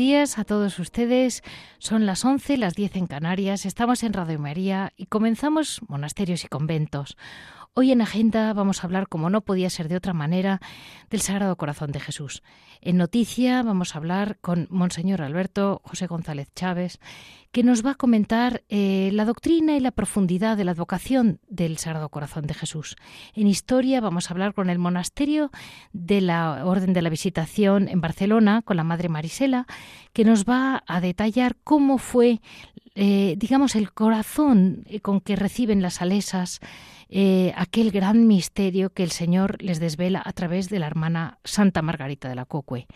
Días a todos ustedes. Son las 11, las 10 en Canarias. Estamos en Radio María y comenzamos Monasterios y Conventos. Hoy en Agenda vamos a hablar, como no podía ser de otra manera, del Sagrado Corazón de Jesús. En Noticia vamos a hablar con Monseñor Alberto José González Chávez, que nos va a comentar eh, la doctrina y la profundidad de la advocación del Sagrado Corazón de Jesús. En Historia vamos a hablar con el monasterio de la Orden de la Visitación en Barcelona, con la Madre Marisela, que nos va a detallar cómo fue, eh, digamos, el corazón eh, con que reciben las alesas aquel gran misterio que el Señor les desvela a través de la hermana Santa Margarita de la Cocue.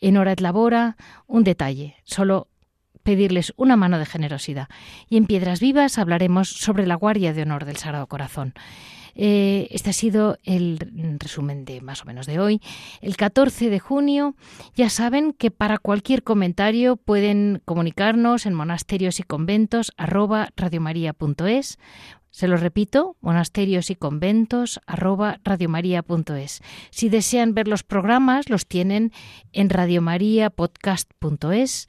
En Hora et Labora, un detalle, solo pedirles una mano de generosidad. Y en Piedras Vivas hablaremos sobre la Guardia de Honor del Sagrado Corazón. Eh, este ha sido el resumen de más o menos de hoy. El 14 de junio ya saben que para cualquier comentario pueden comunicarnos en monasterios y conventos arroba radiomaria.es. Se lo repito, monasterios y conventos arroba radiomaria.es. Si desean ver los programas, los tienen en radiomariapodcast.es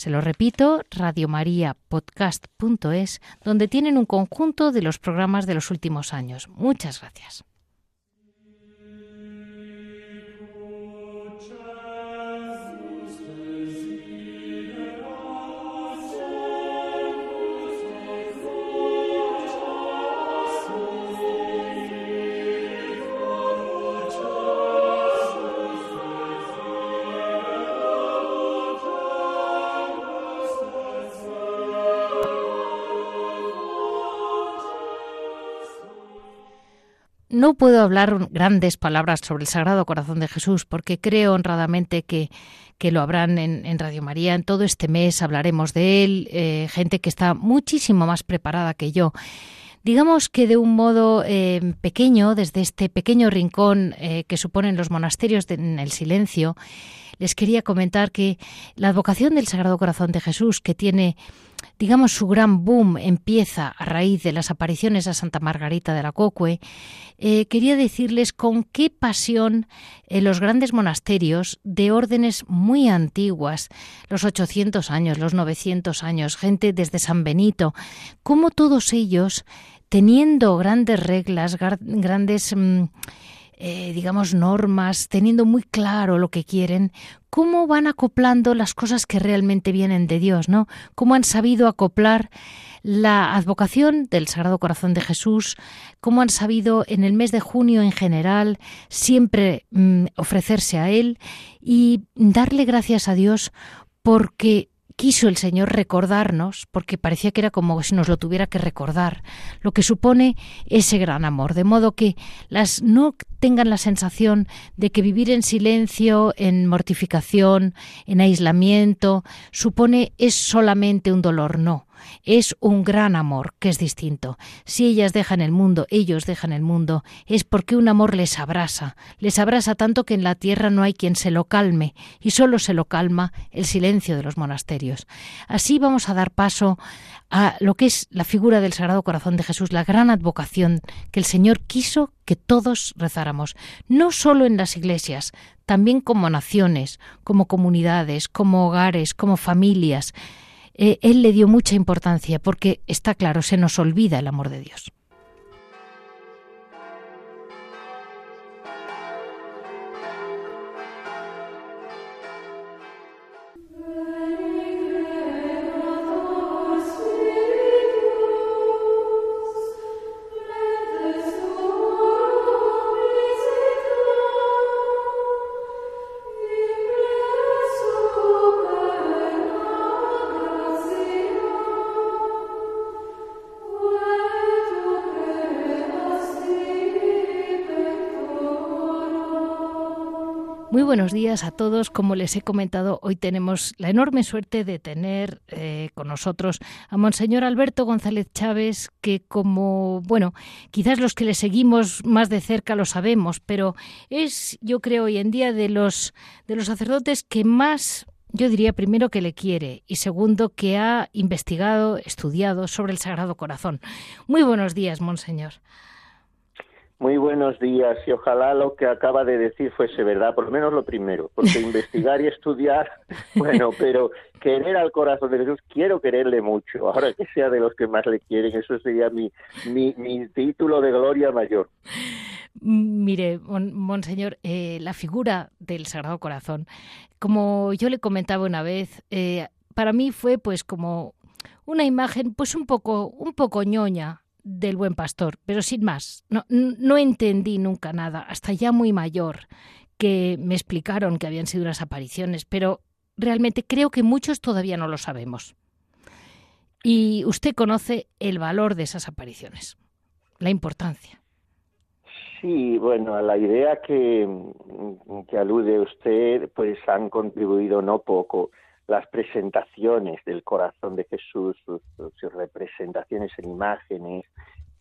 se lo repito, radiomariapodcast.es, donde tienen un conjunto de los programas de los últimos años. Muchas gracias. No puedo hablar grandes palabras sobre el Sagrado Corazón de Jesús porque creo honradamente que, que lo habrán en, Radio María. En todo este mes hablaremos de él, eh, gente que está muchísimo más preparada que yo. Digamos que de un modo eh, pequeño, desde este pequeño rincón eh, que suponen los monasterios en el silencio, les quería comentar que la advocación del Sagrado Corazón de Jesús, que tiene digamos, su gran boom empieza a raíz de las apariciones a Santa Margarita de la Cocue, eh, quería decirles con qué pasión en los grandes monasterios de órdenes muy antiguas, los 800 años, los 900 años, gente desde San Benito, cómo todos ellos, teniendo grandes reglas, grandes... Mm, eh, digamos, normas, teniendo muy claro lo que quieren, cómo van acoplando las cosas que realmente vienen de Dios, ¿no? Cómo han sabido acoplar la advocación del Sagrado Corazón de Jesús, cómo han sabido en el mes de junio en general siempre mm, ofrecerse a Él y darle gracias a Dios porque quiso el Señor recordarnos, porque parecía que era como si nos lo tuviera que recordar, lo que supone ese gran amor, de modo que las no tengan la sensación de que vivir en silencio, en mortificación, en aislamiento, supone es solamente un dolor, no es un gran amor, que es distinto. Si ellas dejan el mundo, ellos dejan el mundo, es porque un amor les abrasa, les abrasa tanto que en la tierra no hay quien se lo calme, y solo se lo calma el silencio de los monasterios. Así vamos a dar paso a lo que es la figura del Sagrado Corazón de Jesús, la gran advocación que el Señor quiso que todos no solo en las iglesias, también como naciones, como comunidades, como hogares, como familias. Eh, él le dio mucha importancia porque está claro, se nos olvida el amor de Dios. Buenos días a todos. Como les he comentado, hoy tenemos la enorme suerte de tener eh, con nosotros a Monseñor Alberto González Chávez, que como, bueno, quizás los que le seguimos más de cerca lo sabemos, pero es, yo creo, hoy en día de los, de los sacerdotes que más yo diría primero que le quiere y segundo que ha investigado, estudiado sobre el Sagrado Corazón. Muy buenos días, Monseñor. Muy buenos días y ojalá lo que acaba de decir fuese verdad, por lo menos lo primero, porque investigar y estudiar, bueno, pero querer al corazón de Jesús, quiero quererle mucho, ahora que sea de los que más le quieren, eso sería mi, mi, título de gloria mayor. Mire, monseñor, eh, la figura del Sagrado Corazón, como yo le comentaba una vez, eh, para mí fue pues como una imagen pues un poco, un poco ñoña, del buen pastor, pero sin más. No, no entendí nunca nada, hasta ya muy mayor, que me explicaron que habían sido unas apariciones, pero realmente creo que muchos todavía no lo sabemos. Y usted conoce el valor de esas apariciones, la importancia. Sí, bueno, a la idea que, que alude usted, pues han contribuido no poco las presentaciones del corazón de Jesús, sus, representaciones en imágenes,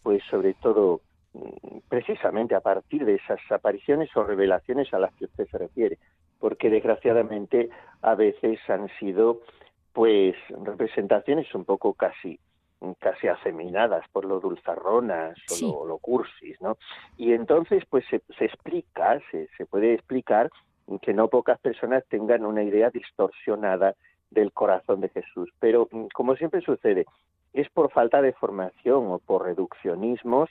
pues sobre todo mm, precisamente a partir de esas apariciones o revelaciones a las que usted se refiere, porque desgraciadamente a veces han sido pues representaciones un poco casi casi afeminadas por lo dulzarronas o lo, cursis, ¿no? Y entonces pues se, explica, se, se puede explicar que no pocas personas tengan una idea distorsionada del corazón de Jesús. Pero, mm, como siempre sucede, es por falta de formación o por reduccionismos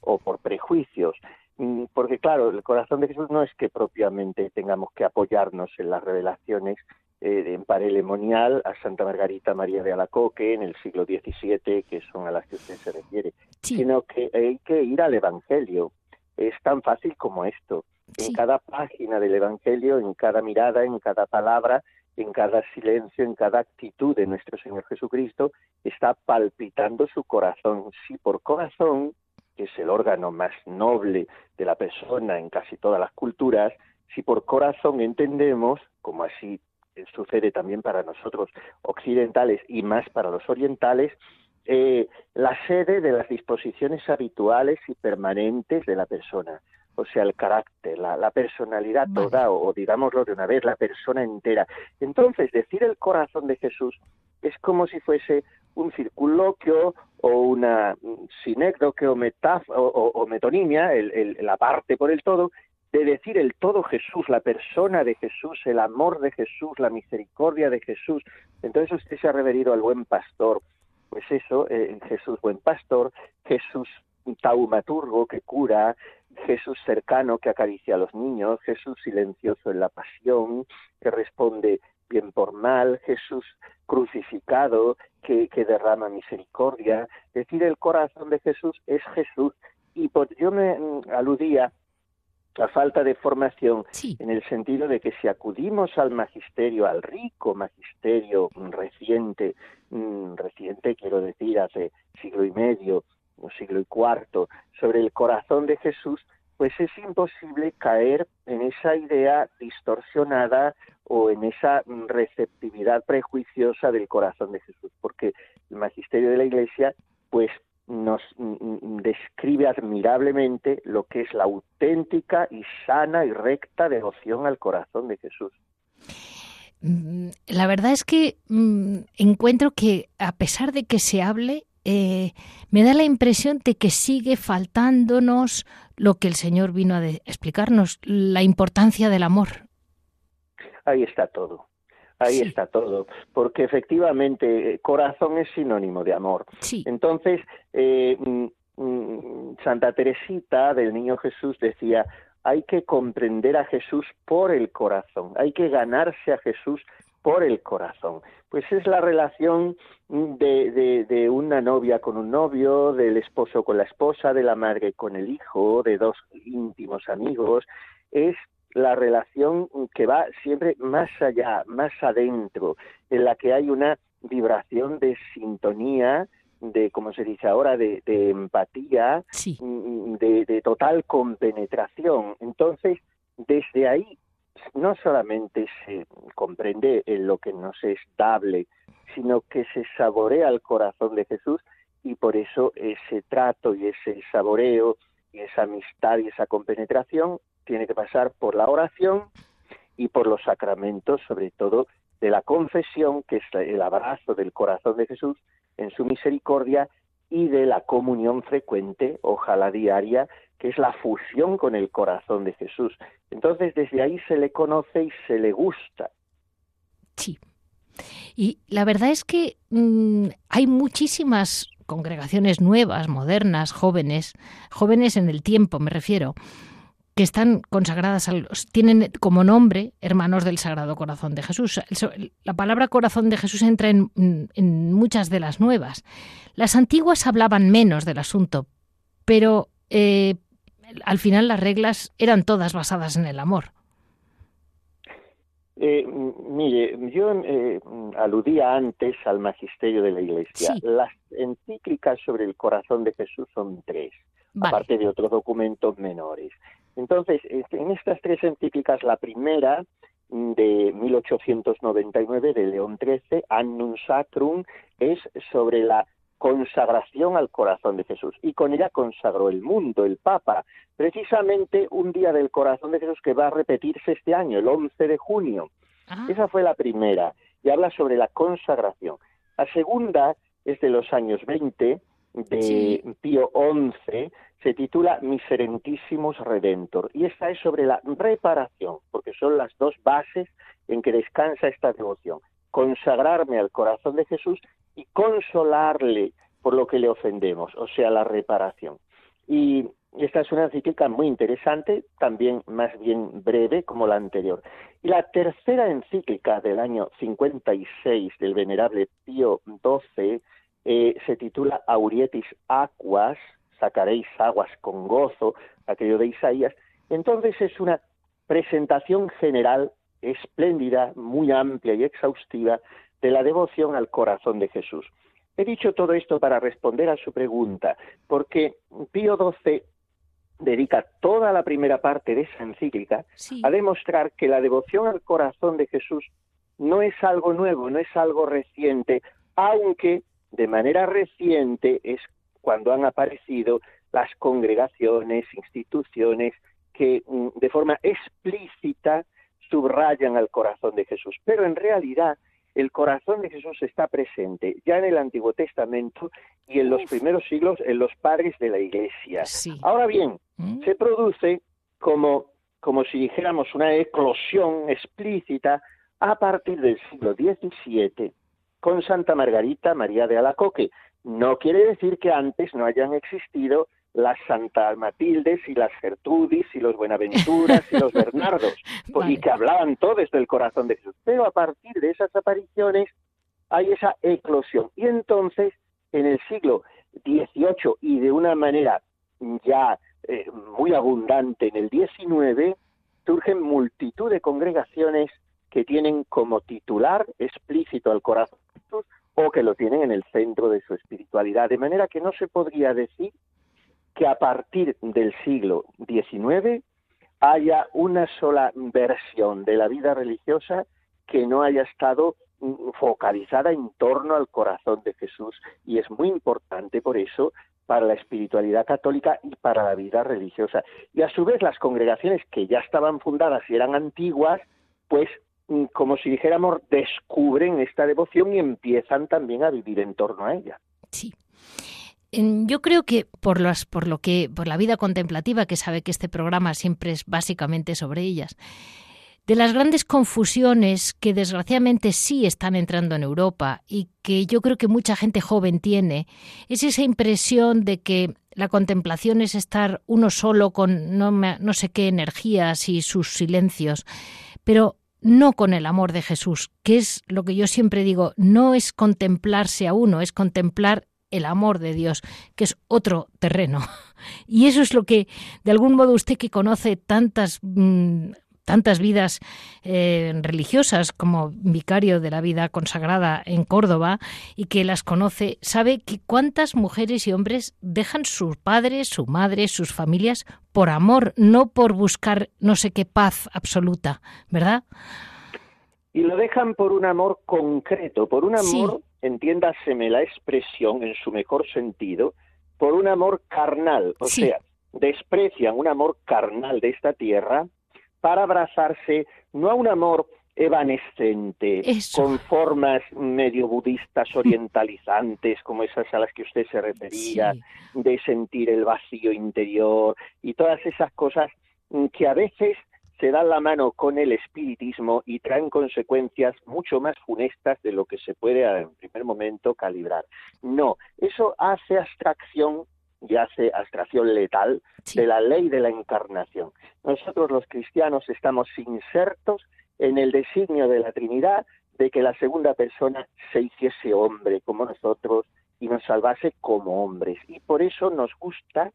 o por prejuicios. Mm, porque, claro, el corazón de Jesús no es que propiamente tengamos que apoyarnos en las revelaciones eh, en parelemonial a Santa Margarita María de Alacoque en el siglo XVII, que son a las que usted se refiere, sino que hay que ir al Evangelio. Es tan fácil como esto. En cada página del Evangelio, en cada mirada, en cada palabra, en cada silencio, en cada actitud de nuestro Señor Jesucristo, está palpitando su corazón. Sí, por corazón, que es el órgano más noble de la persona en casi todas las culturas, si por corazón entendemos, como así sucede también para nosotros occidentales y más para los orientales, eh, la sede de las disposiciones habituales y permanentes de la persona o sea, el carácter, la, personalidad toda, o, digámoslo de una vez, la persona entera. Entonces, decir el corazón de Jesús es como si fuese un circunloquio o una sinécdoque o, o, metonimia, la parte por el todo, de decir el todo Jesús, la persona de Jesús, el amor de Jesús, la misericordia de Jesús. Entonces usted se ha referido al buen pastor. Pues eso, eh, Jesús buen pastor, Jesús taumaturgo que cura, Jesús cercano que acaricia a los niños, Jesús silencioso en la pasión, que responde bien por mal, Jesús crucificado que, derrama misericordia. Es decir, el corazón de Jesús es Jesús. Y yo me mm, aludía a falta de formación en el sentido de que si acudimos al magisterio, al rico magisterio reciente, mm, reciente quiero decir hace siglo y medio, siglo cuarto, sobre el corazón de Jesús, pues es imposible caer en esa idea distorsionada o en esa receptividad prejuiciosa del corazón de Jesús, porque el magisterio de la Iglesia pues nos describe admirablemente lo que es la auténtica y sana y recta devoción al corazón de Jesús. Mm, la verdad es que mm, encuentro que a pesar de que se hable, eh, me da la impresión de que sigue faltándonos lo que el Señor vino a explicarnos, la importancia del amor. Ahí está todo. Ahí está todo, porque efectivamente eh, corazón es sinónimo de amor. Entonces, eh, mm, mm, Santa Teresita del Niño Jesús decía, hay que comprender a Jesús por el corazón, hay que ganarse a Jesús por el corazón. Pues es la relación de, de, una novia con un novio, del esposo con la esposa, de la madre con el hijo, de dos íntimos amigos. Es la relación que va siempre más allá, más adentro, en la que hay una vibración de sintonía, de, como se dice ahora, de, empatía, de, de total compenetración. Entonces, desde ahí no solamente se comprende en lo que nos es dable, sino que se saborea el corazón de Jesús y por eso ese trato y ese saboreo y esa amistad y esa compenetración tiene que pasar por la oración y por los sacramentos, sobre todo de la confesión, que es el abrazo del corazón de Jesús en su misericordia, y de la comunión frecuente, ojalá diaria, que es la fusión con el corazón de Jesús. Entonces, desde ahí se le conoce y se le gusta. Sí. Y la verdad es que mm, hay muchísimas congregaciones nuevas, modernas, jóvenes, jóvenes en el tiempo, me refiero, que están consagradas, a los, tienen como nombre hermanos del Sagrado Corazón de Jesús. La palabra corazón de Jesús entra en, muchas de las nuevas. Las antiguas hablaban menos del asunto, pero eh, al final las reglas eran todas basadas en el amor. Eh, mire, yo eh, aludía antes al magisterio de la Iglesia. Las encíclicas sobre el corazón de Jesús son tres, aparte de otros documentos menores. Entonces, en estas tres encíclicas, la primera de 1899 de León XIII, Annum Sacrum, es sobre la consagración al corazón de Jesús. Y con ella consagró el mundo, el Papa. Precisamente un día del corazón de Jesús que va a repetirse este año, el 11 de junio. Ah. Esa fue la primera, y habla sobre la consagración. La segunda es de los años 20, de Pío XI, se titula Miserentísimos Redentor y esta es sobre la reparación, porque son las dos bases en que descansa esta devoción. Consagrarme al corazón de Jesús y consolarle por lo que le ofendemos, o sea, la reparación. Y esta es una encíclica muy interesante, también más bien breve como la anterior. Y la tercera encíclica del año 56 del venerable Pío XII eh, se titula Aurietis Aquas, sacaréis aguas con gozo, aquello de Isaías. Entonces es una presentación general espléndida, muy amplia y exhaustiva de la devoción al corazón de Jesús. He dicho todo esto para responder a su pregunta, porque Pío XII dedica toda la primera parte de esa encíclica a demostrar que la devoción al corazón de Jesús no es algo nuevo, no es algo reciente, aunque de manera reciente es cuando han aparecido las congregaciones, instituciones que mm, de forma explícita subrayan al corazón de Jesús. Pero en realidad el corazón de Jesús está presente ya en el Antiguo Testamento y en los primeros siglos en los padres de la Iglesia. Ahora bien, mm. se produce como, como si dijéramos una eclosión explícita a partir del siglo XVII con Santa Margarita María de Alacoque. No quiere decir que antes no hayan existido las Santa Matildes y las Gertrudis y los Buenaventuras y los Bernardos, y que hablaban todos del corazón de Jesús. Pero a partir de esas apariciones hay esa eclosión. Y entonces, en el siglo XVIII y de una manera ya eh, muy abundante en el XIX, surgen multitud de congregaciones que tienen como titular explícito al corazón o que lo tienen en el centro de su espiritualidad. De manera que no se podría decir que a partir del siglo XIX haya una sola versión de la vida religiosa que no haya estado focalizada en torno al corazón de Jesús. Y es muy importante por eso para la espiritualidad católica y para la vida religiosa. Y a su vez las congregaciones que ya estaban fundadas y eran antiguas, pues Mm, como si dijéramos, descubren esta devoción y empiezan también a vivir en torno a ella. Sí. Yo creo que por por lo que, por la vida contemplativa, que sabe que este programa siempre es básicamente sobre ellas, de las grandes confusiones que desgraciadamente sí están entrando en Europa y que yo creo que mucha gente joven tiene, es esa impresión de que la contemplación es estar uno solo con no, no sé qué energías y sus silencios, pero no con el amor de Jesús, que es lo que yo siempre digo, no es contemplarse a uno, es contemplar el amor de Dios, que es otro terreno. Y eso es lo que, de algún modo, usted que conoce tantas mm, tantas vidas eh, religiosas como vicario de la vida consagrada en Córdoba y que las conoce, sabe que cuántas mujeres y hombres dejan sus padres, su madre, sus familias por amor, no por buscar no sé qué paz absoluta, ¿verdad? Y lo dejan por un amor concreto, por un amor, entiéndaseme la expresión en su mejor sentido, por un amor carnal, o sea, desprecian un amor carnal de esta tierra para abrazarse no a un amor evanescente, con formas medio budistas orientalizantes, como esas a las que usted se refería, de sentir el vacío interior y todas esas cosas que a veces se dan la mano con el espiritismo y traen consecuencias mucho más funestas de lo que se puede en primer momento calibrar. No, eso hace abstracción y hace abstracción letal de la ley de la encarnación. Nosotros los cristianos estamos insertos en el designio de la Trinidad de que la segunda persona se hiciese hombre como nosotros y nos salvase como hombres. Y por eso nos gusta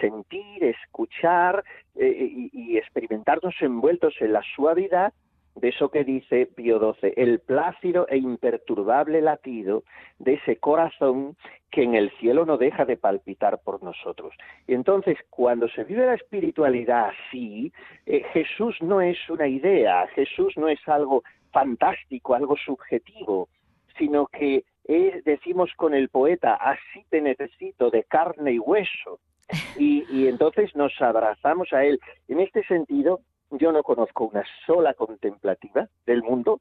sentir, escuchar eh, y, y experimentarnos envueltos en la suavidad de eso que dice Pío XII, el plácido e imperturbable latido de ese corazón que en el cielo no deja de palpitar por nosotros. Y entonces, cuando se vive la espiritualidad así, eh, Jesús no es una idea, Jesús no es algo fantástico, algo subjetivo, sino que decimos con el poeta, así te necesito de carne y hueso. Y, y entonces nos abrazamos a él. En este sentido, yo no conozco una sola contemplativa del mundo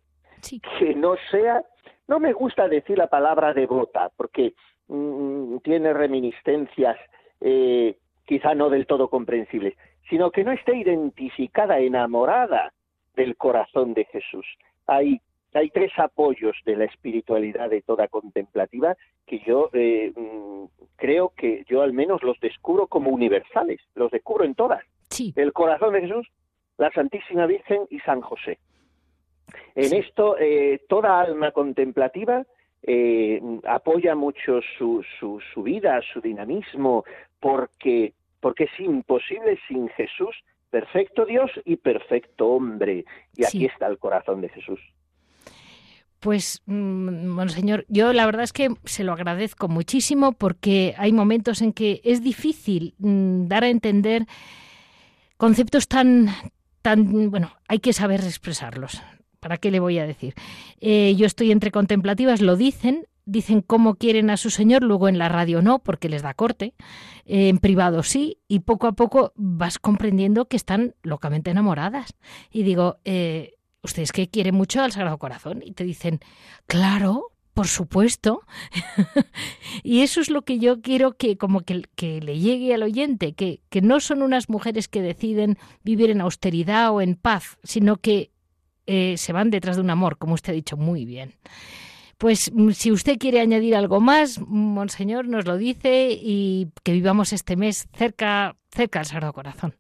que no sea, no me gusta decir la palabra devota, porque mm, tiene reminiscencias eh, quizá no del todo comprensibles, sino que no esté identificada, enamorada del corazón de Jesús. Hay, hay tres apoyos de la espiritualidad de toda contemplativa que yo eh, mm, creo que yo al menos los descubro como universales, los descubro en todas. El corazón de Jesús, la Santísima Virgen y San José. En esto, eh, toda alma contemplativa eh, apoya mucho su, su, su, vida, su dinamismo, porque, porque es imposible sin Jesús, perfecto Dios y perfecto hombre. Y aquí está el corazón de Jesús. Pues, mm, bueno, señor, yo la verdad es que se lo agradezco muchísimo porque hay momentos en que es difícil mm, dar a entender conceptos tan, tan, bueno, hay que saber expresarlos. ¿Para qué le voy a decir? Eh, yo estoy entre contemplativas, lo dicen, dicen cómo quieren a su señor, luego en la radio no, porque les da corte, eh, en privado sí, y poco a poco vas comprendiendo que están locamente enamoradas. Y digo, eh, ¿ustedes que quieren mucho al Sagrado Corazón? Y te dicen, claro, por supuesto. y eso es lo que yo quiero que como que, que le llegue al oyente, que, que, no son unas mujeres que deciden vivir en austeridad o en paz, sino que eh, se van detrás de un amor, como usted ha dicho muy bien. Pues mm, si usted quiere añadir algo más, Monseñor, nos lo dice y que vivamos este mes cerca, cerca al Sagrado Corazón.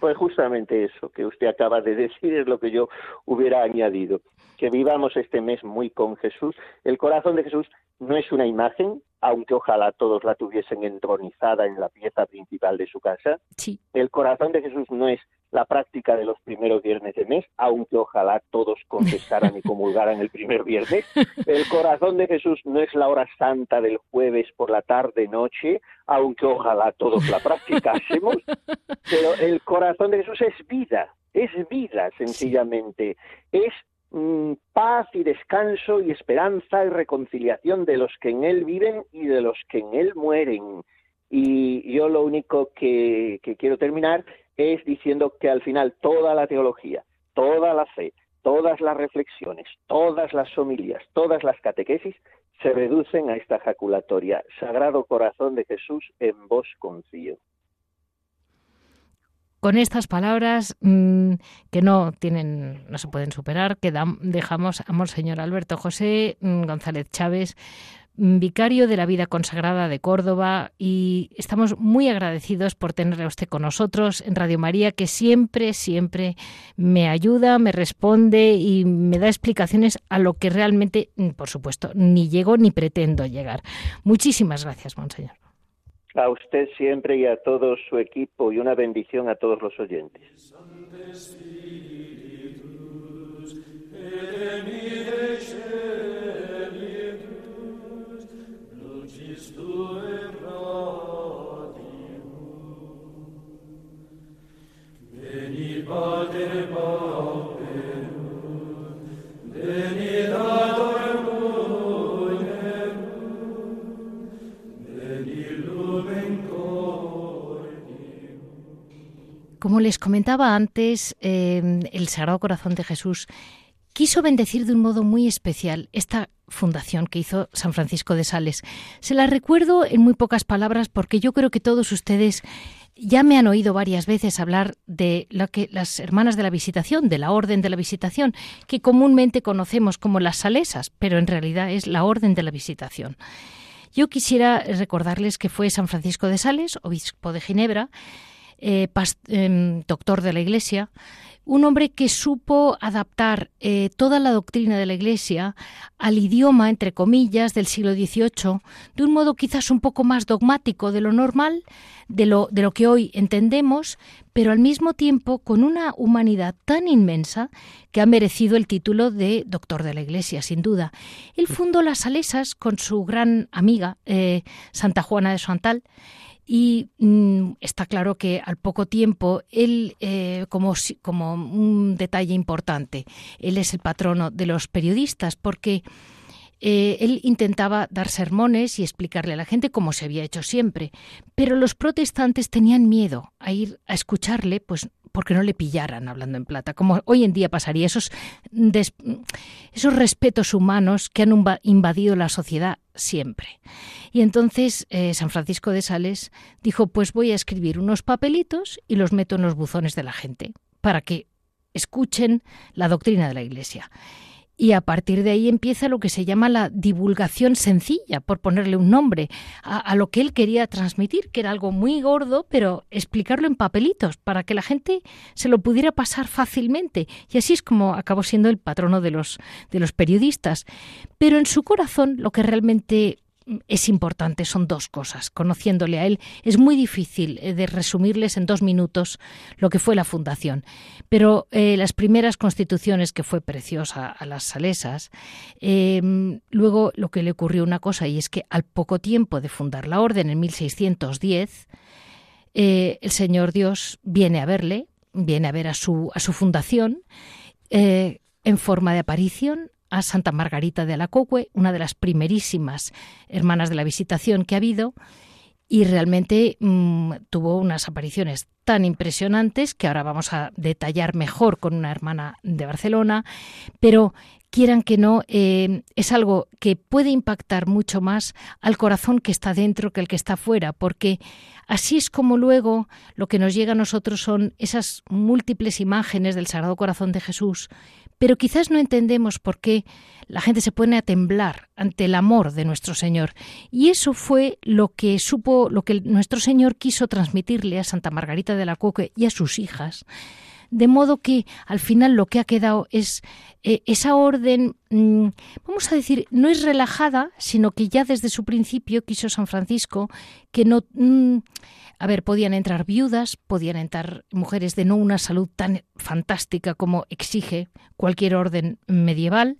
Pues justamente eso que usted acaba de decir es lo que yo hubiera añadido que vivamos este mes muy con Jesús. El corazón de Jesús no es una imagen, aunque ojalá todos la tuviesen entronizada en la pieza principal de su casa. Sí. El corazón de Jesús no es la práctica de los primeros viernes de mes, aunque ojalá todos confesaran y comulgaran el primer viernes. El corazón de Jesús no es la hora santa del jueves por la tarde noche, aunque ojalá todos la practicásemos. Pero el corazón de Jesús es vida, es vida sencillamente, es Mm, paz y descanso y esperanza y reconciliación de los que en Él viven y de los que en Él mueren. Y yo lo único que, quiero terminar es diciendo que al final toda la teología, toda la fe, todas las reflexiones, todas las homilías, todas las catequesis se reducen a esta jaculatoria. Sagrado Corazón de Jesús, en vos confío con estas palabras mm, que no tienen, no se pueden superar, que dejamos a Monseñor Alberto José mm, González Chávez, mm, vicario de la vida consagrada de Córdoba, y estamos muy agradecidos por tenerle a usted con nosotros en Radio María, que siempre, siempre me ayuda, me responde y me da explicaciones a lo que realmente, por supuesto, ni llego ni pretendo llegar. Muchísimas gracias, Monseñor. A usted siempre y a todo su equipo y una bendición a todos los oyentes. Como les comentaba antes, eh, el Sagrado Corazón de Jesús quiso bendecir de un modo muy especial esta fundación que hizo San Francisco de Sales. Se la recuerdo en muy pocas palabras porque yo creo que todos ustedes ya me han oído varias veces hablar de que las hermanas de la visitación, de la orden de la visitación, que comúnmente conocemos como las salesas, pero en realidad es la orden de la visitación. Yo quisiera recordarles que fue San Francisco de Sales, obispo de Ginebra, eh, em, doctor de la Iglesia, un hombre que supo adaptar eh, toda la doctrina de la Iglesia al idioma, entre comillas, del siglo XVIII, de un modo quizás un poco más dogmático de lo normal, de lo, que hoy entendemos, pero al mismo tiempo con una humanidad tan inmensa que ha merecido el título de doctor de la Iglesia, sin duda. Él fundó las Salesas con su gran amiga, eh, Santa Juana de Santal, y mm, está claro que al poco tiempo él, eh, como, como un detalle importante, él es el patrono de los periodistas porque eh, él intentaba dar sermones y explicarle a la gente cómo se había hecho siempre, pero los protestantes tenían miedo a ir a escucharle, pues porque no le pillaran hablando en plata, como hoy en día pasaría, esos, esos respetos humanos que han invadido la sociedad siempre. Y entonces eh, San Francisco de Sales dijo, pues voy a escribir unos papelitos y los meto en los buzones de la gente, para que escuchen la doctrina de la Iglesia. Y a partir de ahí empieza lo que se llama la divulgación sencilla, por ponerle un nombre, a, lo que él quería transmitir, que era algo muy gordo, pero explicarlo en papelitos para que la gente se lo pudiera pasar fácilmente. Y así es como acabó siendo el patrono de los, de los periodistas. Pero en su corazón lo que realmente es importante, son dos cosas. Conociéndole a él, es muy difícil eh, de resumirles en dos minutos lo que fue la fundación. Pero eh, las primeras constituciones, que fue preciosa a las salesas, em, luego lo que le ocurrió una cosa, y es que al poco tiempo de fundar la orden, en 1610, eh, el Señor Dios viene a verle, viene a ver a su, a su fundación, en forma de aparición, a Santa Margarita de Alacoque, una de las primerísimas hermanas de la visitación que ha habido, y realmente mm, tuvo unas apariciones tan impresionantes que ahora vamos a detallar mejor con una hermana de Barcelona, pero quieran que no, eh, es algo que puede impactar mucho más al corazón que está dentro que el que está fuera, porque así es como luego lo que nos llega a nosotros son esas múltiples imágenes del Sagrado Corazón de Jesús, pero quizás no entendemos por qué la gente se pone a temblar ante el amor de nuestro Señor. Y eso fue lo que supo, lo que nuestro Señor quiso transmitirle a Santa Margarita de la Coque y a sus hijas. De modo que al final lo que ha quedado es eh, esa orden, mm, vamos a decir, no es relajada, sino que ya desde su principio quiso San Francisco que no... Mm, a ver, podían entrar viudas, podían entrar mujeres de no una salud tan fantástica como exige cualquier orden medieval.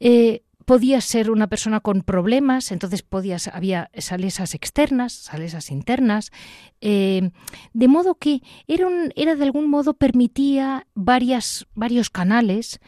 Eh, podía ser una persona con problemas, entonces podías, había salesas externas, salesas internas, eh, de modo que era, era de algún modo permitía varias, varios canales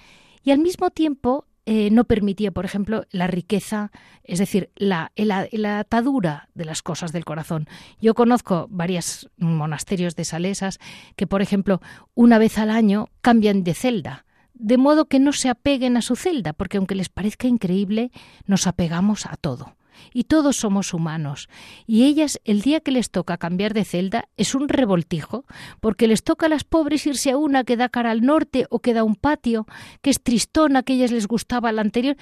y al mismo tiempo eh, no permitía, por ejemplo, la riqueza, es decir, la, la, atadura de las cosas del corazón. Yo conozco varios monasterios de salesas que, por ejemplo, una vez al año cambian de celda, de modo que no se apeguen a su celda, porque aunque les parezca increíble, nos apegamos a todo y todos somos humanos. Y ellas, el día que les toca cambiar de celda, es un revoltijo, porque les toca a las pobres irse a una que da cara al norte o que da un patio, que es tristona, que ellas les gustaba la anterior,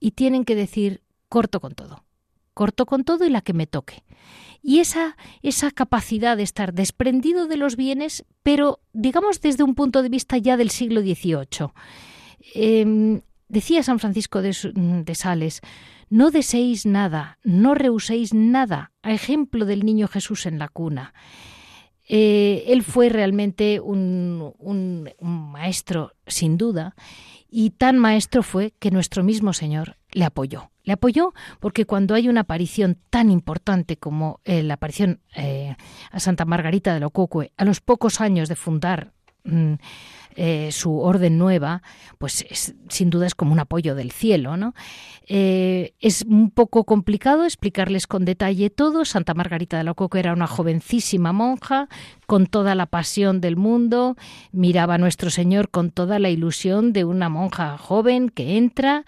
y tienen que decir corto con todo, corto con todo y la que me toque. Y esa, esa capacidad de estar desprendido de los bienes, pero digamos desde un punto de vista ya del siglo XVIII. Em, decía San Francisco de Sales, No deseéis nada, no rehuséis nada, a ejemplo del niño Jesús en la cuna. Eh, él fue realmente un, un maestro, sin duda, y tan maestro fue que nuestro mismo Señor le apoyó. Le apoyó porque cuando hay una aparición tan importante como eh, la aparición eh, a Santa Margarita de Lococue, a los pocos años de fundar mm, eh, su orden nueva, pues sin duda es como un apoyo del cielo. ¿no? es un poco complicado explicarles con detalle todo. Santa Margarita de Lococue era una jovencísima monja con toda la pasión del mundo, miraba a nuestro Señor con toda la ilusión de una monja joven que entra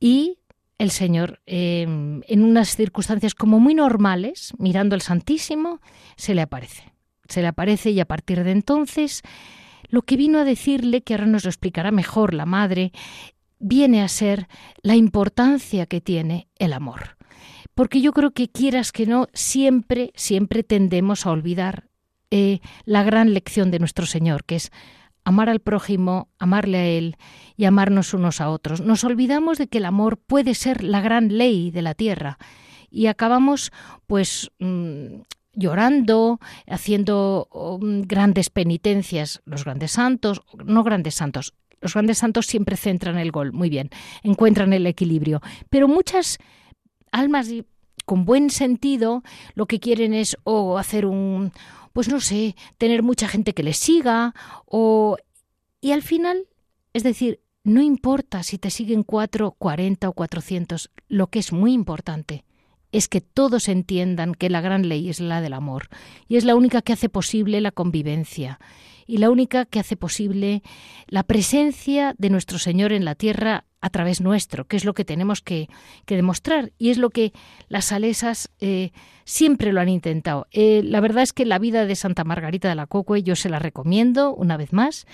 y el Señor, em, en unas circunstancias como muy normales, mirando al Santísimo, se le aparece. Se le aparece y a partir de entonces, lo que vino a decirle, que ahora nos lo explicará mejor la Madre, viene a ser la importancia que tiene el amor. Porque yo creo que quieras que no, siempre, siempre tendemos a olvidar eh, la gran lección de nuestro Señor, que es amar al prójimo, amarle a Él y amarnos unos a otros. Nos olvidamos de que el amor puede ser la gran ley de la tierra y acabamos pues mm, llorando, haciendo mm, grandes penitencias, los grandes santos, no grandes santos. Los grandes santos siempre centran el gol, muy bien, encuentran el equilibrio, pero muchas almas con buen sentido lo que quieren es o hacer un, pues no sé, tener mucha gente que les siga o... Y al final, es decir, no importa si te siguen cuatro, cuarenta o cuatrocientos, lo que es muy importante es que todos entiendan que la gran ley es la del amor y es la única que hace posible la convivencia y la única que hace posible la presencia de nuestro Señor en la tierra a través nuestro, que es lo que tenemos que, demostrar y es lo que las salesas eh, siempre lo han intentado. Eh, la verdad es que la vida de Santa Margarita de la Cocue yo se la recomiendo una vez más.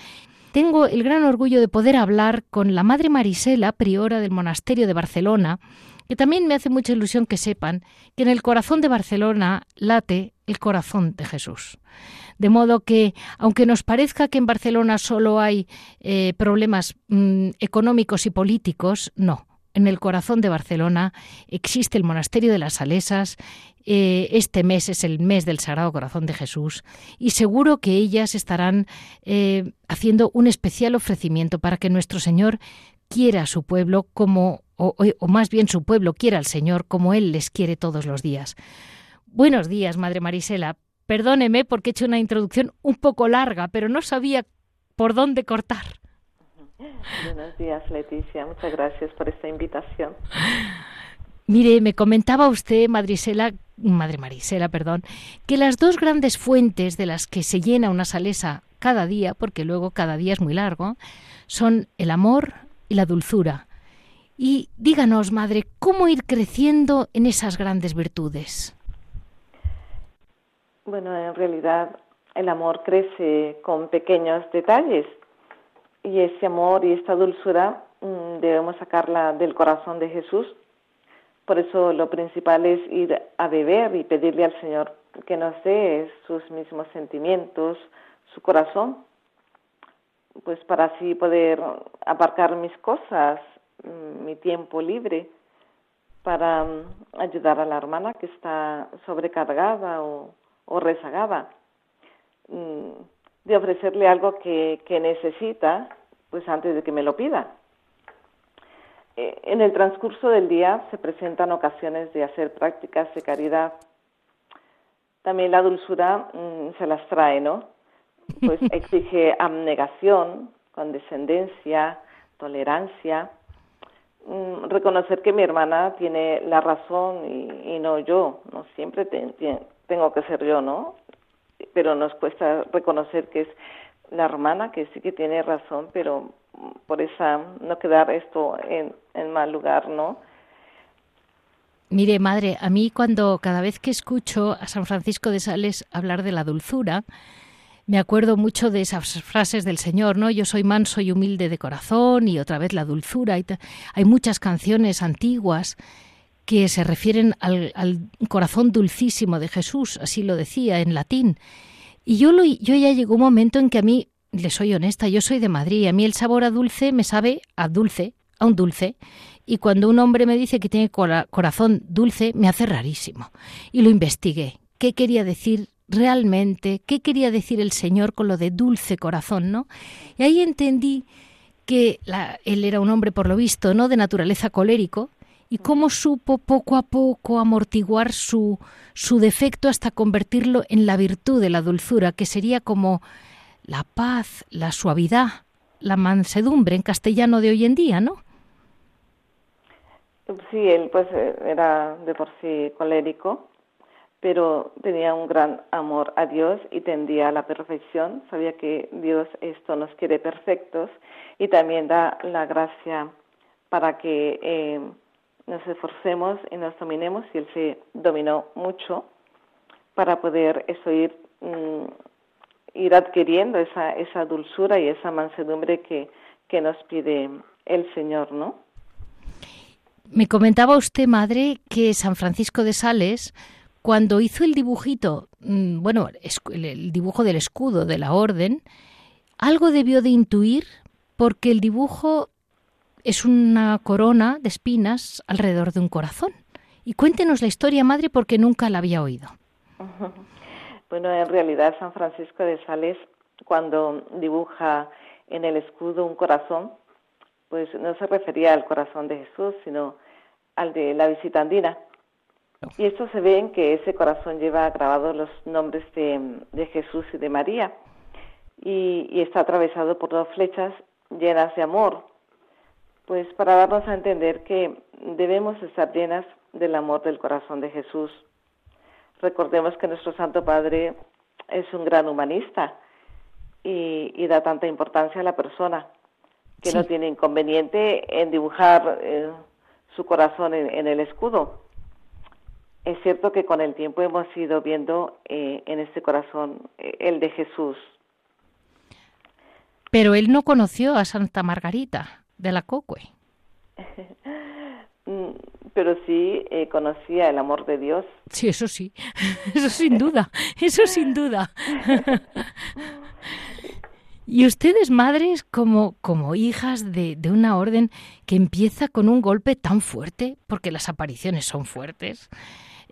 Tengo el gran orgullo de poder hablar con la Madre Marisela, priora del monasterio de Barcelona, que también me hace mucha ilusión que sepan que en el corazón de Barcelona late el corazón de Jesús. De modo que, aunque nos parezca que en Barcelona solo hay eh, problemas mm, económicos y políticos, no. En el corazón de Barcelona existe el monasterio de las Salesas. Eh, este mes es el mes del Sagrado Corazón de Jesús y seguro que ellas estarán eh, haciendo un especial ofrecimiento para que nuestro Señor quiera a su pueblo como, o, o más bien su pueblo quiera al Señor como Él les quiere todos los días. Buenos días, Madre Marisela. Perdóneme porque he hecho una introducción un poco larga, pero no sabía por dónde cortar. Buenos días, Leticia. Muchas gracias por esta invitación. Mire, me comentaba usted, Madrisela, Madre Marisela, perdón, que las dos grandes fuentes de las que se llena una salesa cada día, porque luego cada día es muy largo, son el amor y la dulzura. Y díganos, Madre, ¿cómo ir creciendo en esas grandes virtudes? Bueno, en realidad el amor crece con pequeños detalles y ese amor y esta dulzura mm, debemos sacarla del corazón de Jesús. Por eso lo principal es ir a beber y pedirle al Señor que nos dé sus mismos sentimientos, su corazón, pues para así poder aparcar mis cosas, mi tiempo libre, para mm, ayudar a la hermana que está sobrecargada o o rezagada, mm, de ofrecerle algo que, necesita, pues antes de que me lo pida. Eh, en el transcurso del día se presentan ocasiones de hacer prácticas de caridad. También la dulzura mm, se las trae, ¿no? Pues exige abnegación, condescendencia, tolerancia, mm, reconocer que mi hermana tiene la razón y, no yo, no siempre te, tengo que ser yo, ¿no? Pero nos cuesta reconocer que es la hermana que sí que tiene razón, pero por esa no quedar esto en, en mal lugar, ¿no? Mire, madre, a mí cuando cada vez que escucho a San Francisco de Sales hablar de la dulzura, me acuerdo mucho de esas frases del Señor, ¿no? Yo soy manso y humilde de corazón y otra vez la dulzura. Hay muchas canciones antiguas que se refieren al, corazón dulcísimo de Jesús, así lo decía en latín. Y yo ya llegó un momento en que a mí, le soy honesta, yo soy de Madrid, a mí el sabor a dulce me sabe a dulce, a un dulce, y cuando un hombre me dice que tiene corazón dulce, me hace rarísimo. Y lo investigué. ¿Qué quería decir realmente? ¿Qué quería decir el Señor con lo de dulce corazón, no? Y ahí entendí que él era un hombre, por lo visto, no de naturaleza colérico, y cómo supo poco a poco amortiguar su, su defecto hasta convertirlo en la virtud de la dulzura, que sería como la paz, la suavidad, la mansedumbre en castellano de hoy en día, ¿no? Sí, él pues eh, era de por sí colérico, pero tenía un gran amor a Dios y tendía a la perfección. Sabía que Dios esto nos quiere perfectos y también da la gracia para que eh, nos esforcemos y nos dominemos y él se dominó mucho para poder eso ir, mm, ir adquiriendo esa, esa dulzura y esa mansedumbre que, que nos pide el Señor, ¿no? Me comentaba usted, madre, que San Francisco de Sales, cuando hizo el dibujito, mm, bueno, el dibujo del escudo de la orden, algo debió de intuir porque el dibujo es una corona de espinas alrededor de un corazón. Y cuéntenos la historia, madre, porque nunca la había oído. Bueno, en realidad San Francisco de Sales, cuando dibuja en el escudo un corazón, pues no se refería al corazón de Jesús, sino al de la visita andina. Y esto se ve en que ese corazón lleva grabados los nombres de, Jesús y de María, y, y está atravesado por dos flechas llenas de amor, pues para darnos a entender que debemos estar llenas del amor del corazón de Jesús. Recordemos que nuestro Santo Padre es un gran humanista y, da tanta importancia a la persona que no tiene inconveniente en dibujar eh, su corazón en, el escudo. Es cierto que con el tiempo hemos ido viendo eh, en este corazón eh, el de Jesús. Pero él no conoció a Santa Margarita de la Cocue. Mm, pero sí eh, conocía el amor de Dios. Sí, eso sí, eso sin duda, eso sin duda. Y ustedes, madres, como, como hijas de, de, una orden que empieza con un golpe tan fuerte, porque las apariciones son fuertes,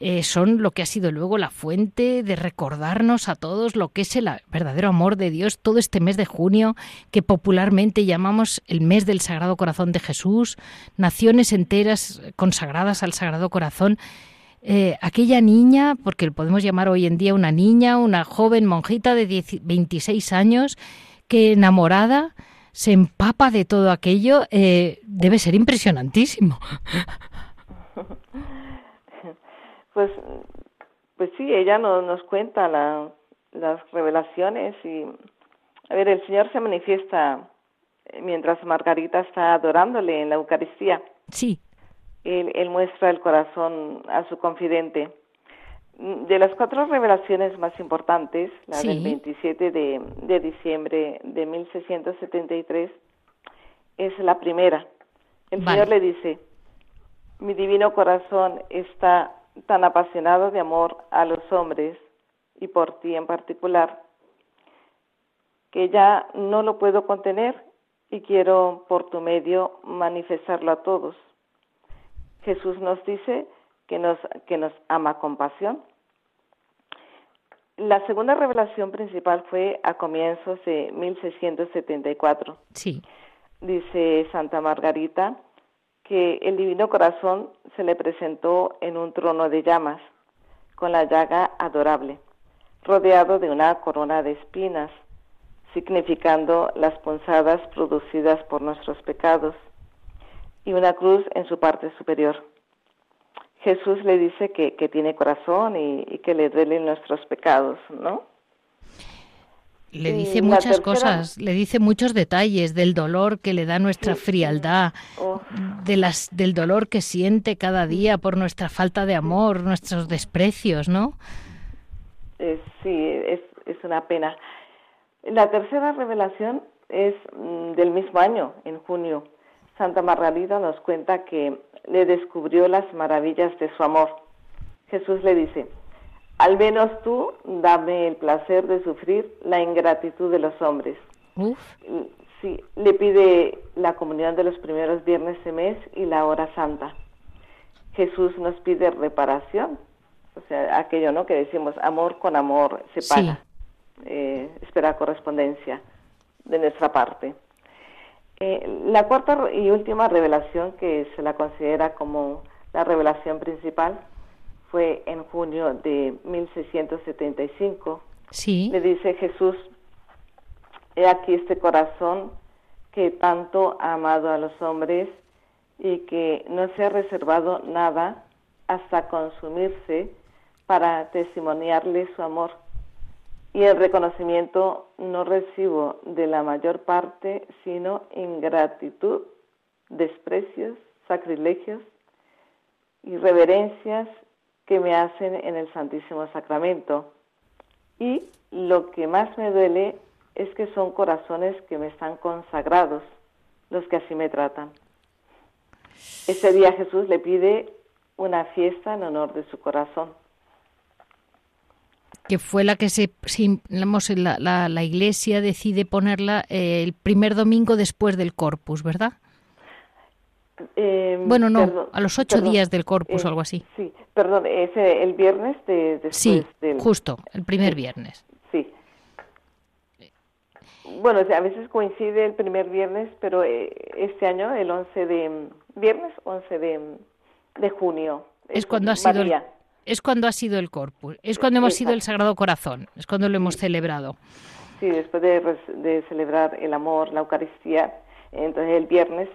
eh, son lo que ha sido luego la fuente de recordarnos a todos lo que es el verdadero amor de Dios todo este mes de junio que popularmente llamamos el mes del Sagrado Corazón de Jesús, naciones enteras consagradas al Sagrado Corazón. Eh, aquella niña, porque podemos llamar hoy en día una niña, una joven monjita de 26 años, que enamorada se empapa de todo aquello, eh, debe ser impresionantísimo. Pues, pues sí, ella nos, nos cuenta las revelaciones y, a ver, el Señor se manifiesta mientras Margarita está adorándole en la Eucaristía. Sí. Él, él muestra el corazón a su confidente. De las cuatro revelaciones más importantes, la del 27 de, de diciembre de 1673, es la primera. El Señor le dice, mi divino corazón está tan apasionado de amor a los hombres y por ti en particular, que ya no lo puedo contener y quiero por tu medio manifestarlo a todos. Jesús nos dice que nos, que nos ama con pasión. La segunda revelación principal fue a comienzos de 1674. Sí. Dice Santa Margarita, que el Divino Corazón se le presentó en un trono de llamas, con la llaga adorable, rodeado de una corona de espinas, significando las punzadas producidas por nuestros pecados, y una cruz en su parte superior. Jesús le dice que, tiene corazón y, que le duelen nuestros pecados, ¿no? Le dice muchas cosas, le dice muchos detalles del dolor que le da nuestra frialdad, de las, del dolor que siente cada día por nuestra falta de amor, nuestros desprecios, ¿no? Eh, sí, es, es una pena. La tercera revelación es mm, del mismo año, en junio. Santa Margarita nos cuenta que le descubrió las maravillas de su amor. Jesús le dice, al menos tú dame el placer de sufrir la ingratitud de los hombres. Sí, le pide la comunión de los primeros viernes de mes y la hora santa. Jesús nos pide reparación, o sea, aquello, ¿no? Que decimos, amor con amor se paga. Eh, espera correspondencia de nuestra parte. Eh, la cuarta y última revelación que se la considera como la revelación principal fue en junio de 1675. Sí. Le dice Jesús, he aquí este corazón que tanto ha amado a los hombres y que no se ha reservado nada hasta consumirse para testimoniarle su amor. Y el reconocimiento no recibo de la mayor parte, sino ingratitud, desprecios, sacrilegios y reverencias que me hacen en el Santísimo Sacramento. Y lo que más me duele es que son corazones que me están consagrados los que así me tratan. Ese día Jesús le pide una fiesta en honor de su corazón que fue la que se, la, la, Iglesia decide ponerla eh, el primer domingo después del Corpus, ¿verdad? Em, bueno, no, a los ocho días del Corpus o eh, algo así. Sí, perdón, es el viernes de, después sí, del... justo, el primer viernes. Sí. Bueno, a veces coincide el primer viernes, pero eh, este año, el 11 de... Viernes 11 de, de junio. Es, cuando ha sido el, es cuando ha sido el Corpus, es cuando hemos sido el Sagrado Corazón, es cuando lo hemos celebrado. Sí, después de, celebrar el amor, la Eucaristía, entonces el viernes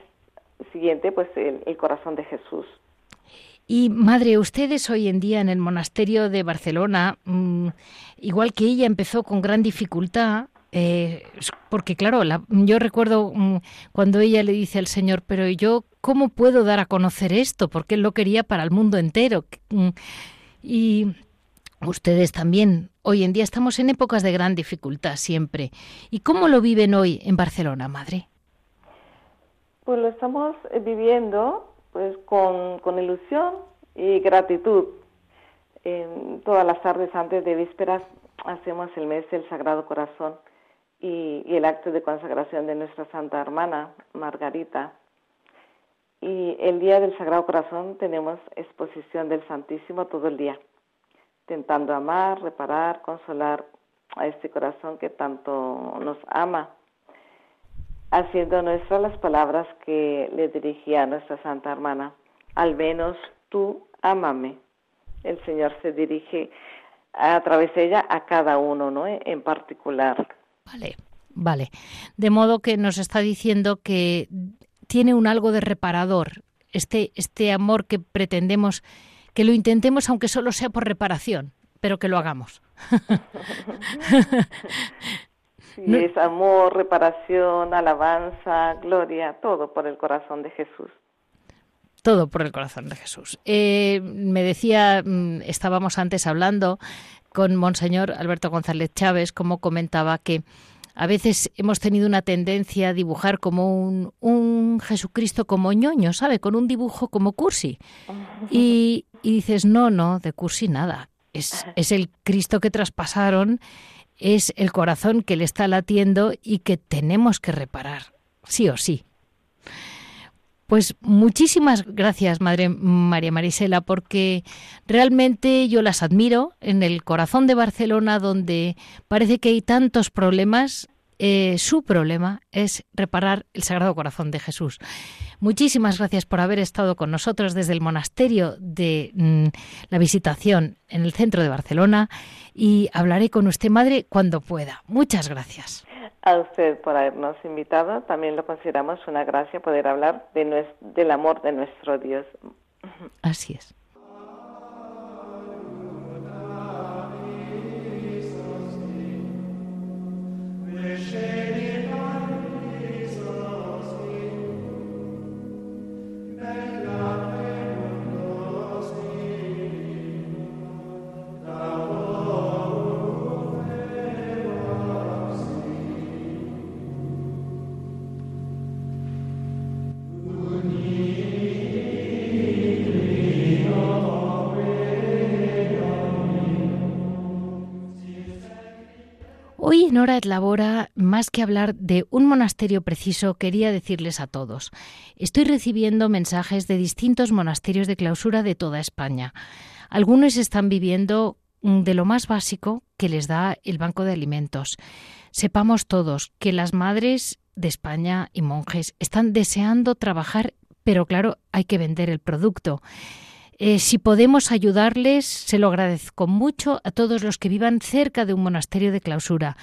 siguiente, pues el, corazón de Jesús. Y madre, ustedes hoy en día en el monasterio de Barcelona, mm, igual que ella empezó con gran dificultad, eh, porque claro, yo recuerdo mm, cuando ella le dice al Señor, pero yo, ¿cómo puedo dar a conocer esto? Porque él lo quería para el mundo entero. Mm, y ustedes también. Hoy en día estamos en épocas de gran dificultad siempre. ¿Y cómo lo viven hoy en Barcelona, madre? Pues lo estamos eh, viviendo pues con, ilusión y gratitud. todas las tardes antes de vísperas hacemos el mes del Sagrado Corazón y, y el acto de consagración de nuestra Santa Hermana, Margarita. Y el día del Sagrado Corazón tenemos exposición del Santísimo todo el día, intentando amar, reparar, consolar a este corazón que tanto nos ama, haciendo nuestras las palabras que le dirigía a nuestra Santa Hermana. Al menos tú ámame. El Señor se dirige a través de ella a cada uno, ¿no? En particular. Vale, vale. De modo que nos está diciendo que tiene un algo de reparador, este, este amor que pretendemos, que lo intentemos aunque solo sea por reparación, pero que lo hagamos. sí, es amor, reparación, alabanza, gloria, todo por el corazón de Jesús. Todo por el corazón de Jesús. Eh, me decía, mm, estábamos antes hablando con Monseñor Alberto González Chávez, como comentaba que a veces hemos tenido una tendencia a dibujar como un, Jesucristo como ñoño, ¿sabe? Con un dibujo como cursi. Y, dices, no, no, de cursi nada. Es, es el Cristo que traspasaron, es el corazón que le está latiendo y que tenemos que reparar, sí o sí. Pues muchísimas gracias, Madre María Marisela, porque realmente yo las admiro en el corazón de Barcelona, donde parece que hay tantos problemas. Eh, su problema es reparar el Sagrado Corazón de Jesús. Muchísimas gracias por haber estado con nosotros desde el monasterio de mm, la Visitación en el centro de Barcelona y hablaré con usted, Madre, cuando pueda. Muchas gracias a usted por habernos invitado. También lo consideramos una gracia poder hablar de del amor de nuestro Dios. Así es. shady. Hora et Labora, más que hablar de un monasterio preciso, quería decirles a todos, estoy recibiendo mensajes de distintos monasterios de clausura de toda España. Algunos están viviendo de lo más básico que les da el Banco de Alimentos. Sepamos todos que las madres de España y monjes están deseando trabajar, pero claro, hay que vender el producto. Eh, si podemos ayudarles, se lo agradezco mucho a todos los que vivan cerca de un monasterio de clausura.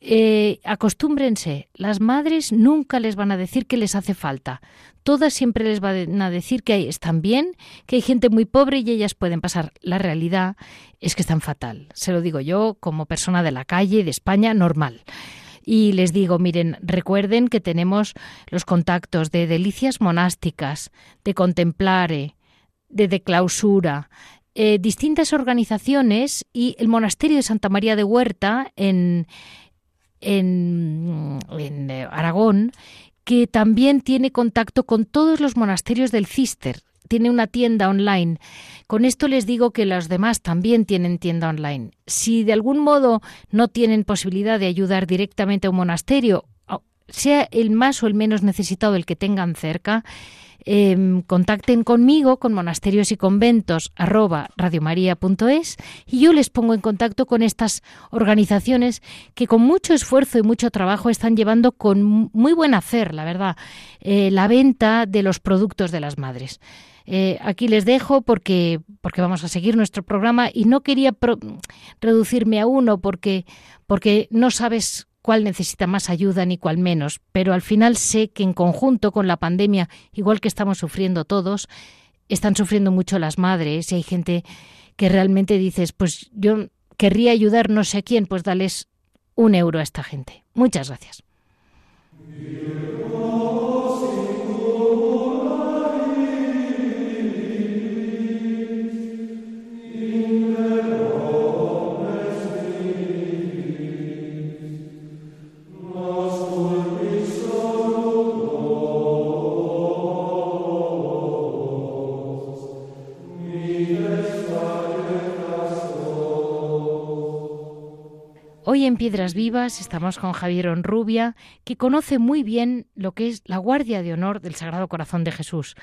Eh, acostúmbrense, las madres nunca les van a decir que les hace falta. Todas siempre les van a decir que están bien, que hay gente muy pobre y ellas pueden pasar. La realidad es que están fatal. Se lo digo yo como persona de la calle, de España, normal y les digo, miren, recuerden que tenemos los contactos de delicias monásticas, de contemplare, de, clausura, eh, distintas organizaciones y el monasterio de Santa María de Huerta en, en, en eh, Aragón, que también tiene contacto con todos los monasterios del Cister. Tiene una tienda online. Con esto les digo que los demás también tienen tienda online. Si de algún modo no tienen posibilidad de ayudar directamente a un monasterio, sea el más o el menos necesitado el que tengan cerca, Em, contacten conmigo con monasterios y conventos arroba radiomaria.es y yo les pongo en contacto con estas organizaciones que con mucho esfuerzo y mucho trabajo están llevando con muy buen hacer, la verdad, eh, la venta de los productos de las madres. Eh, aquí les dejo porque, porque vamos a seguir nuestro programa y no quería reducirme a uno porque, porque no sabes cuál necesita más ayuda ni cuál menos, pero al final sé que en conjunto con la pandemia, igual que estamos sufriendo todos, están sufriendo mucho las madres y hay gente que realmente dices, pues yo querría ayudar no sé a quién, pues dales un euro a esta gente. Muchas gracias. Hoy en Piedras Vivas estamos con Javier Onrubia, que conoce muy bien lo que es la Guardia de Honor del Sagrado Corazón de Jesús.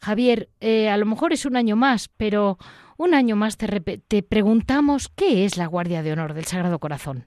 Javier, eh, a lo mejor es un año más, pero un año más te, te preguntamos qué es la Guardia de Honor del Sagrado Corazón.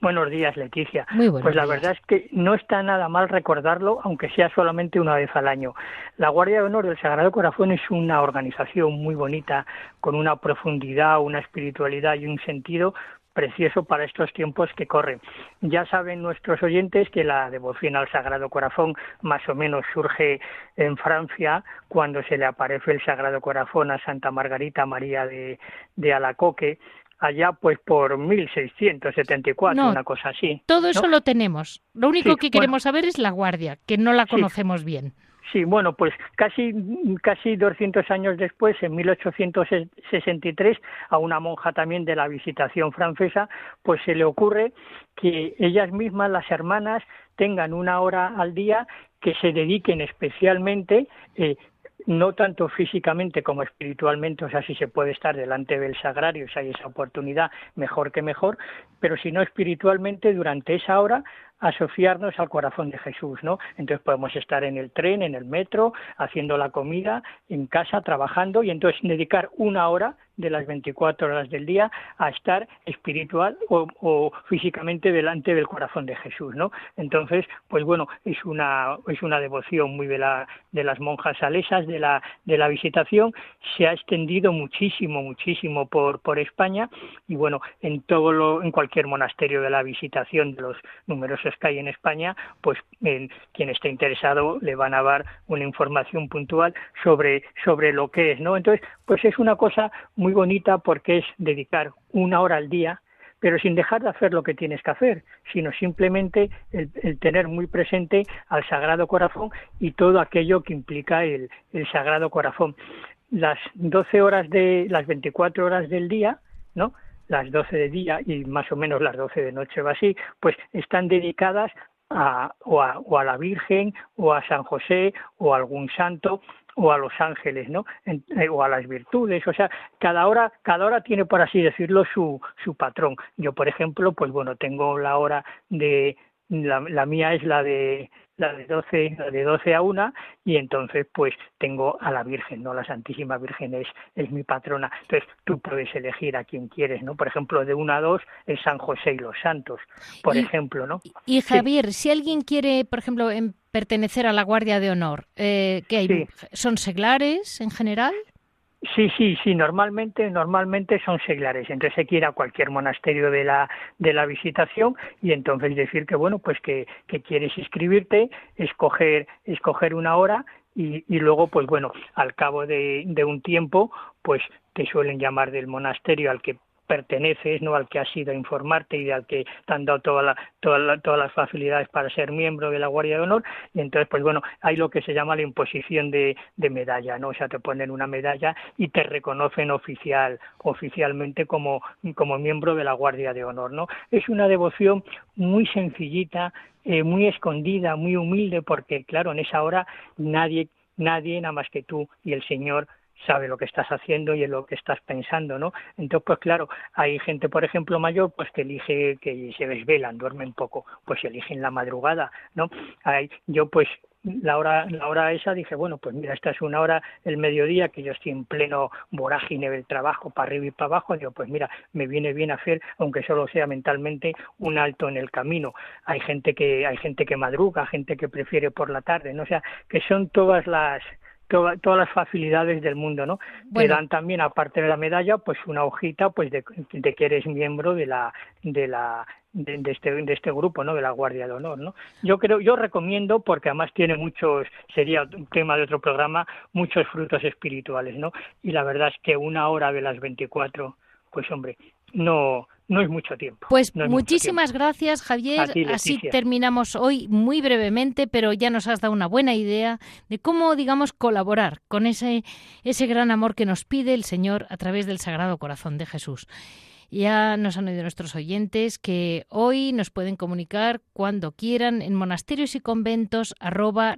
Buenos días, Leticia. Muy pues la verdad es que no está nada mal recordarlo, aunque sea solamente una vez al año. La Guardia de Honor del Sagrado Corazón es una organización muy bonita, con una profundidad, una espiritualidad y un sentido precioso para estos tiempos que corren. Ya saben nuestros oyentes que la devoción al Sagrado Corazón más o menos surge en Francia cuando se le aparece el Sagrado Corazón a Santa Margarita María de, de Alacoque allá pues por 1674, una cosa así. Todo eso lo tenemos. Lo único que queremos saber es la guardia, que no la conocemos bien. Sí, bueno, pues casi, casi 200 años después, en 1863, a una monja también de la visitación francesa, pues se le ocurre que ellas mismas, las hermanas, tengan una hora al día que se dediquen especialmente eh, no tanto físicamente como espiritualmente, o sea, si se puede estar delante del sagrario, si hay esa oportunidad, mejor que mejor, pero si no espiritualmente, durante esa hora asociarnos al corazón de Jesús, ¿no? Entonces podemos estar en el tren, en el metro, haciendo la comida, en casa, trabajando y entonces dedicar una hora de las 24 horas del día a estar espiritual o, físicamente delante del corazón de Jesús, ¿no? Entonces, pues bueno, es una es una devoción muy de la de las monjas salesas de la de la visitación, se ha extendido muchísimo, muchísimo por por España y bueno, en todo lo en cualquier monasterio de la visitación de los numerosos que hay en España, pues quien esté interesado le van a dar una información puntual sobre sobre lo que es, ¿no? Entonces, pues es una cosa muy bonita porque es dedicar una hora al día, pero sin dejar de hacer lo que tienes que hacer, sino simplemente el, tener muy presente al Sagrado Corazón y todo aquello que implica el, el Sagrado Corazón. Las 12 horas de, las 24 horas del día, ¿no? Las 12 de día y más o menos las 12 de noche o así, pues están dedicadas a, o, a, o a la Virgen o a San José o a algún santo o a los ángeles, ¿no? Eh, o a las virtudes, o sea, cada hora, cada hora tiene, por así decirlo, su, su patrón. Yo, por ejemplo, pues bueno, tengo la hora de, la, la mía es la de la de 12, la de 12 a 1 y entonces pues tengo a la Virgen, ¿no? La Santísima Virgen es, es mi patrona. Entonces tú puedes elegir a quien quieres, ¿no? Por ejemplo, de 1 a 2 es San José y los Santos, por ejemplo, ¿no? Y Javier, si alguien quiere, por ejemplo, en pertenecer a la Guardia de Honor, eh, ¿qué hay? ¿Son seglares en general? Sí, sí, sí, normalmente, normalmente son seglares. Entonces hay que ir a cualquier monasterio de la, de la visitación y entonces decir que, bueno, pues que, que quieres inscribirte, escoger, escoger una hora y, y luego, pues bueno, al cabo de, de un tiempo, pues te suelen llamar del monasterio al que perteneces, ¿no? al que has ido a informarte y al que te han dado toda todas las facilidades para ser miembro de la Guardia de Honor y entonces pues bueno, hay lo que se llama la imposición de, de medalla, ¿no? O sea, te ponen una medalla y te reconocen oficial oficialmente como como miembro de la Guardia de Honor, ¿no? Es una devoción muy sencillita, eh, muy escondida, muy humilde porque claro, en esa hora nadie nadie nada más que tú y el Señor sabe lo que estás haciendo y en lo que estás pensando, ¿no? Entonces, pues claro, hay gente, por ejemplo, mayor, pues que elige que se desvelan, duermen poco, pues eligen la madrugada, ¿no? Hay, yo, pues, la hora, la hora esa dije, bueno, pues mira, esta es una hora el mediodía que yo estoy en pleno vorágine del trabajo, para arriba y para abajo, digo, pues mira, me viene bien hacer, aunque solo sea mentalmente, un alto en el camino. Hay gente que, hay gente que madruga, gente que prefiere por la tarde, ¿no? O sea, que son todas las, todas las facilidades del mundo, ¿no? Te dan también, aparte de la medalla, pues una hojita, pues de, que eres miembro de la, de la, de, este, de este grupo, ¿no? De la Guardia de Honor, ¿no? Yo creo, yo recomiendo, porque además tiene muchos, sería un tema de otro programa, muchos frutos espirituales, ¿no? Y la verdad es que una hora de las 24, pues hombre, no, no es mucho tiempo. Pues muchísimas gracias, Javier. Así terminamos hoy muy brevemente, pero ya nos has dado una buena idea de cómo, digamos, colaborar con ese, ese gran amor que nos pide el Señor a través del Sagrado Corazón de Jesús. Ya nos han oído nuestros oyentes que hoy nos pueden comunicar cuando quieran en monasterios y conventos arroba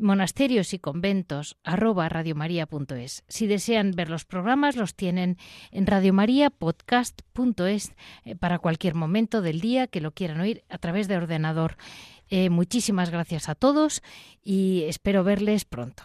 monasterios y conventos arroba radiomaria.es. Si desean ver los programas, los tienen en radiomariapodcast.es eh, para cualquier momento del día que lo quieran oír a través de ordenador. Eh, muchísimas gracias a todos y espero verles pronto.